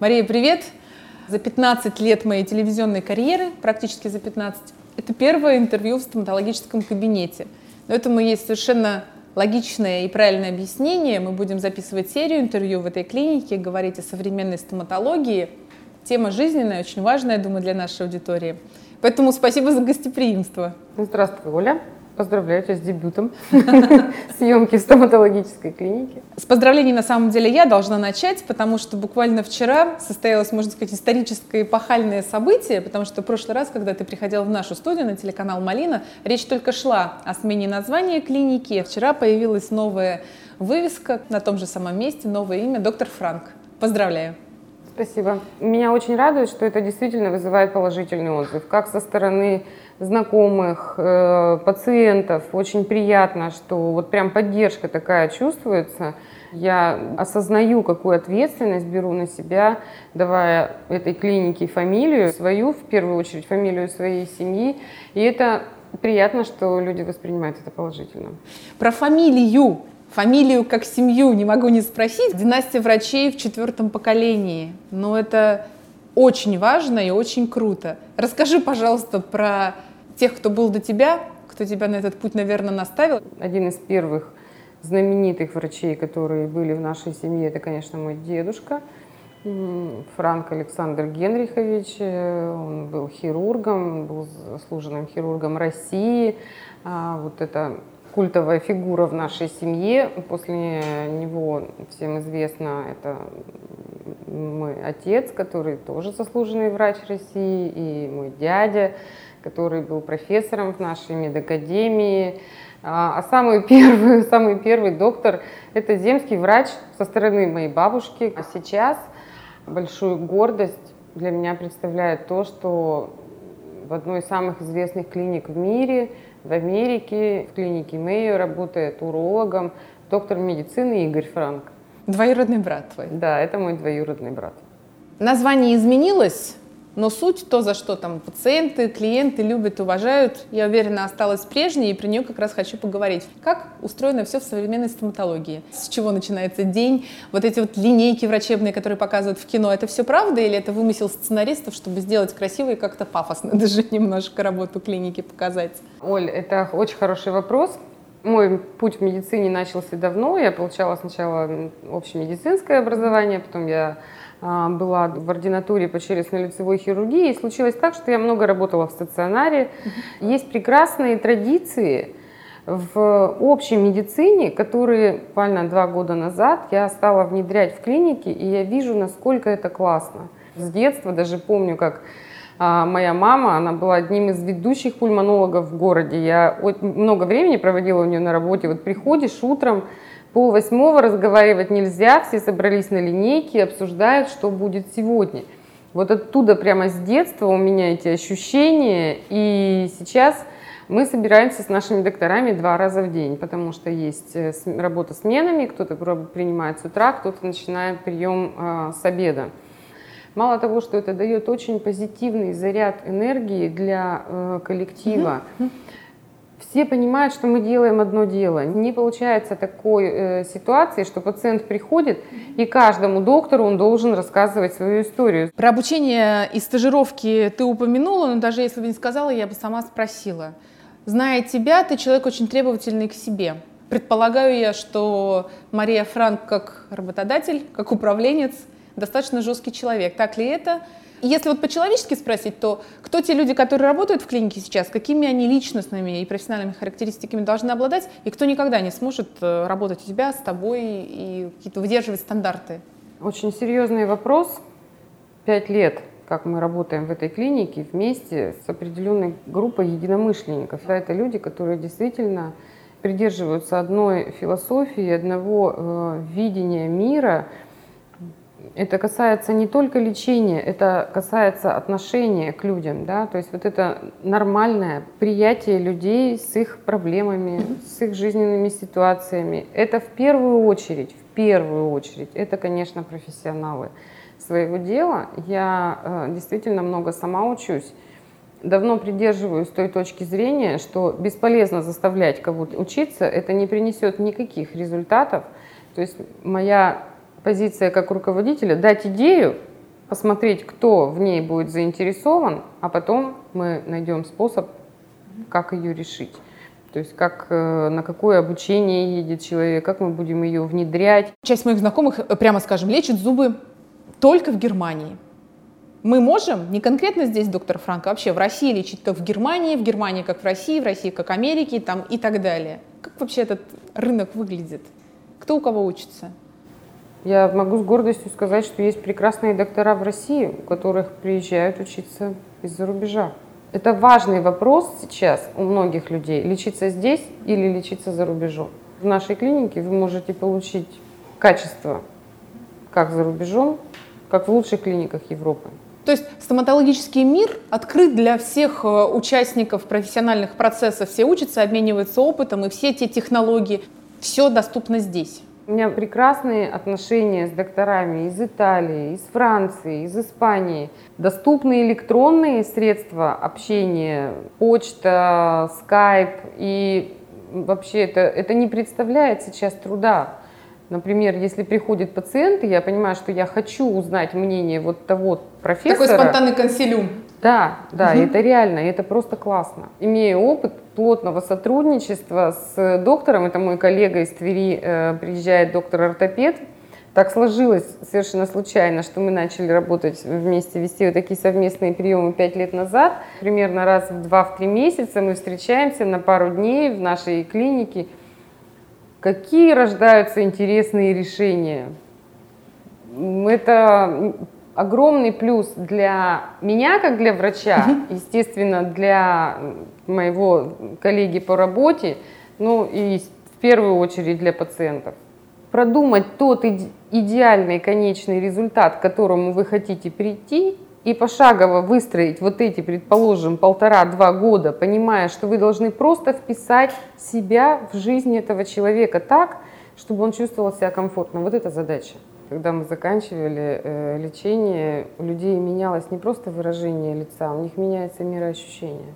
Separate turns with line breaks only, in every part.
Мария, привет! За 15 лет моей телевизионной карьеры, практически за 15, это первое интервью в стоматологическом кабинете. Но этому есть совершенно логичное и правильное объяснение. Мы будем записывать серию интервью в этой клинике, говорить о современной стоматологии. Тема жизненная, очень важная, я думаю, для нашей аудитории. Поэтому спасибо за гостеприимство.
Здравствуй, Оля. Поздравляю тебя с дебютом съемки в стоматологической клинике.
С поздравлений на самом деле я должна начать, потому что буквально вчера состоялось, можно сказать, историческое эпохальное событие, потому что в прошлый раз, когда ты приходил в нашу студию на телеканал «Малина», речь только шла о смене названия клиники. Вчера появилась новая вывеска на том же самом месте, новое имя «Доктор Франк». Поздравляю!
Спасибо. Меня очень радует, что это действительно вызывает положительный отзыв, как со стороны знакомых, э, пациентов. Очень приятно, что вот прям поддержка такая чувствуется. Я осознаю, какую ответственность беру на себя, давая этой клинике фамилию свою, в первую очередь фамилию своей семьи. И это приятно, что люди воспринимают это положительно.
Про фамилию, фамилию как семью не могу не спросить. Династия врачей в четвертом поколении. Но это очень важно и очень круто. Расскажи, пожалуйста, про тех, кто был до тебя, кто тебя на этот путь, наверное, наставил?
Один из первых знаменитых врачей, которые были в нашей семье, это, конечно, мой дедушка, Франк Александр Генрихович. Он был хирургом, был заслуженным хирургом России. А вот это культовая фигура в нашей семье. После него всем известно, это мой отец, который тоже заслуженный врач России, и мой дядя, который был профессором в нашей медакадемии. А, а самый первый, самый первый доктор – это земский врач со стороны моей бабушки. А сейчас большую гордость для меня представляет то, что в одной из самых известных клиник в мире, в Америке, в клинике Мэйо работает урологом доктор медицины Игорь Франк.
Двоюродный брат твой?
Да, это мой двоюродный брат.
Название изменилось, но суть, то, за что там пациенты, клиенты любят, уважают, я уверена, осталась прежней, и про нее как раз хочу поговорить. Как устроено все в современной стоматологии? С чего начинается день? Вот эти вот линейки врачебные, которые показывают в кино, это все правда или это вымысел сценаристов, чтобы сделать красиво и как-то пафосно даже немножко работу клиники показать?
Olь, это очень хороший вопрос. Мой путь в медицине начался давно. Я получала сначала общемедицинское образование, потом я была в ординатуре по челюстно-лицевой хирургии, и случилось так, что я много работала в стационаре. Есть прекрасные традиции в общей медицине, которые буквально два года назад я стала внедрять в клинике, и я вижу, насколько это классно. С детства даже помню, как а, моя мама, она была одним из ведущих пульмонологов в городе. Я много времени проводила у нее на работе. Вот приходишь утром, Пол восьмого разговаривать нельзя, все собрались на линейке, обсуждают, что будет сегодня. Вот оттуда прямо с детства у меня эти ощущения, и сейчас мы собираемся с нашими докторами два раза в день, потому что есть э, работа сменами, кто-то принимает с утра, кто-то начинает прием э, с обеда. Мало того, что это дает очень позитивный заряд энергии для э, коллектива, mm-hmm все понимают, что мы делаем одно дело. Не получается такой э, ситуации, что пациент приходит, и каждому доктору он должен рассказывать свою историю.
Про обучение и стажировки ты упомянула, но даже если бы не сказала, я бы сама спросила. Зная тебя, ты человек очень требовательный к себе. Предполагаю я, что Мария Франк как работодатель, как управленец, достаточно жесткий человек. Так ли это? Если вот по-человечески спросить, то кто те люди, которые работают в клинике сейчас, какими они личностными и профессиональными характеристиками должны обладать, и кто никогда не сможет э, работать у тебя, с тобой и какие-то выдерживать стандарты?
Очень серьезный вопрос. Пять лет как мы работаем в этой клинике вместе с определенной группой единомышленников. Это люди, которые действительно придерживаются одной философии, одного э, видения мира – это касается не только лечения, это касается отношения к людям, да, то есть вот это нормальное приятие людей с их проблемами, с их жизненными ситуациями. Это в первую очередь, в первую очередь, это, конечно, профессионалы своего дела. Я э, действительно много сама учусь. Давно придерживаюсь той точки зрения, что бесполезно заставлять кого-то учиться, это не принесет никаких результатов. То есть моя позиция как руководителя дать идею, посмотреть, кто в ней будет заинтересован, а потом мы найдем способ, как ее решить. То есть как, э, на какое обучение едет человек, как мы будем ее внедрять.
Часть моих знакомых, э, прямо скажем, лечит зубы только в Германии. Мы можем, не конкретно здесь, доктор Франк, а вообще в России лечить как в Германии, в Германии как в России, в России как в Америке там, и так далее. Как вообще этот рынок выглядит? Кто у кого учится?
Я могу с гордостью сказать, что есть прекрасные доктора в России, у которых приезжают учиться из-за рубежа. Это важный вопрос сейчас у многих людей, лечиться здесь или лечиться за рубежом. В нашей клинике вы можете получить качество как за рубежом, как в лучших клиниках Европы.
То есть стоматологический мир открыт для всех э, участников профессиональных процессов. Все учатся, обмениваются опытом, и все эти технологии, все доступно здесь.
У меня прекрасные отношения с докторами из Италии, из Франции, из Испании. Доступны электронные средства общения, почта, скайп. И вообще это, это не представляет сейчас труда. Например, если приходит пациент, и я понимаю, что я хочу узнать мнение вот того профессора.
Такой спонтанный консилиум.
Да, да, угу. это реально, это просто классно. Имея опыт плотного сотрудничества с доктором, это мой коллега из Твери, э, приезжает доктор-ортопед, так сложилось совершенно случайно, что мы начали работать вместе, вести вот такие совместные приемы пять лет назад. Примерно раз в два-три месяца мы встречаемся на пару дней в нашей клинике – Какие рождаются интересные решения? Это огромный плюс для меня, как для врача, естественно, для моего коллеги по работе, ну и в первую очередь для пациентов. Продумать тот идеальный конечный результат, к которому вы хотите прийти, и пошагово выстроить вот эти, предположим, полтора-два года, понимая, что вы должны просто вписать себя в жизнь этого человека так, чтобы он чувствовал себя комфортно. Вот это задача. Когда мы заканчивали э, лечение, у людей менялось не просто выражение лица, у них меняется мироощущение.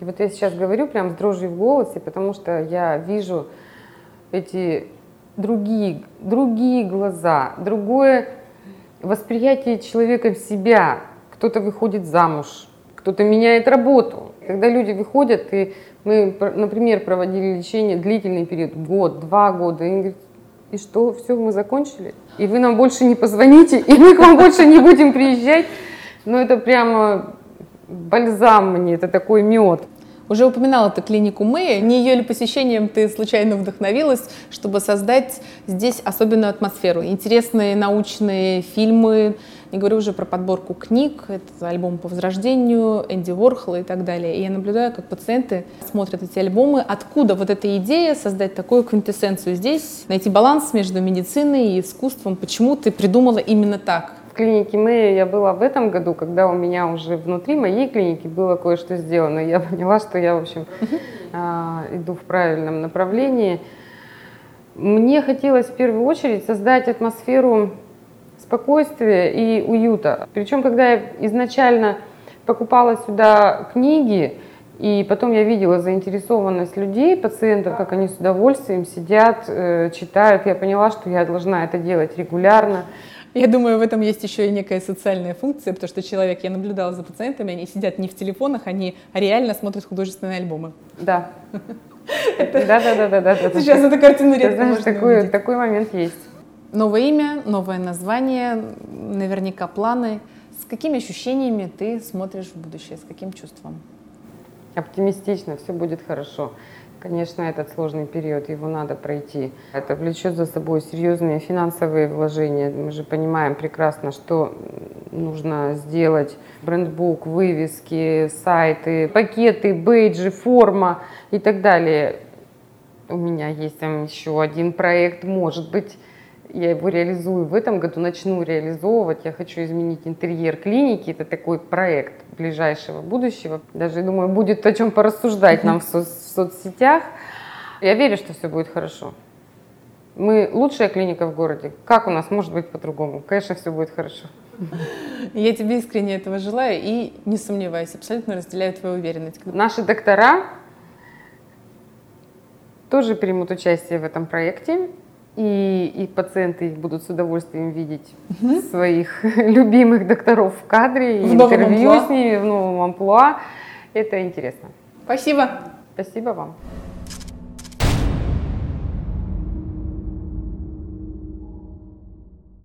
И вот я сейчас говорю прям с дрожью в голосе, потому что я вижу эти другие, другие глаза, другое восприятие человека себя. Кто-то выходит замуж, кто-то меняет работу. Когда люди выходят, и мы, например, проводили лечение длительный период, год, два года, и они говорят, и что, все, мы закончили? И вы нам больше не позвоните, и мы к вам больше не будем приезжать. Ну, это прямо бальзам мне, это такой мед.
Уже упоминала ты клинику Мэя. Не ее ли посещением ты случайно вдохновилась, чтобы создать здесь особенную атмосферу? Интересные научные фильмы, не говорю уже про подборку книг, это альбом по возрождению, Энди Уорхола и так далее. И я наблюдаю, как пациенты смотрят эти альбомы, откуда вот эта идея создать такую квинтэссенцию здесь, найти баланс между медициной и искусством. Почему ты придумала именно так?
Клинике Мэя я была в этом году, когда у меня уже внутри моей клиники было кое-что сделано. Я поняла, что я, в общем, а, иду в правильном направлении. Мне хотелось в первую очередь создать атмосферу спокойствия и уюта. Причем, когда я изначально покупала сюда книги, и потом я видела заинтересованность людей, пациентов, как они с удовольствием сидят, э, читают. Я поняла, что я должна это делать регулярно.
Я думаю, в этом есть еще и некая социальная функция, потому что человек, я наблюдала за пациентами, они сидят не в телефонах, они реально смотрят художественные альбомы.
Да. Да, да, да, да, да.
Сейчас эту картину редко
можно такой, такой момент есть.
Новое имя, новое название, наверняка планы. С какими ощущениями ты смотришь в будущее, с каким чувством?
Оптимистично, все будет хорошо. Конечно, этот сложный период, его надо пройти. Это влечет за собой серьезные финансовые вложения. Мы же понимаем прекрасно, что нужно сделать брендбук, вывески, сайты, пакеты, бейджи, форма и так далее. У меня есть там еще один проект, может быть, я его реализую в этом году, начну реализовывать. Я хочу изменить интерьер клиники. Это такой проект ближайшего будущего. Даже, думаю, будет о чем порассуждать нам в, со- в соцсетях. Я верю, что все будет хорошо. Мы лучшая клиника в городе. Как у нас может быть по-другому? Конечно, все будет хорошо.
Я тебе искренне этого желаю и не сомневаюсь, абсолютно разделяю твою уверенность.
Наши доктора тоже примут участие в этом проекте. И, и пациенты будут с удовольствием видеть угу. своих любимых докторов в кадре, в интервью с ними в новом амплуа. Это интересно.
Спасибо.
Спасибо вам.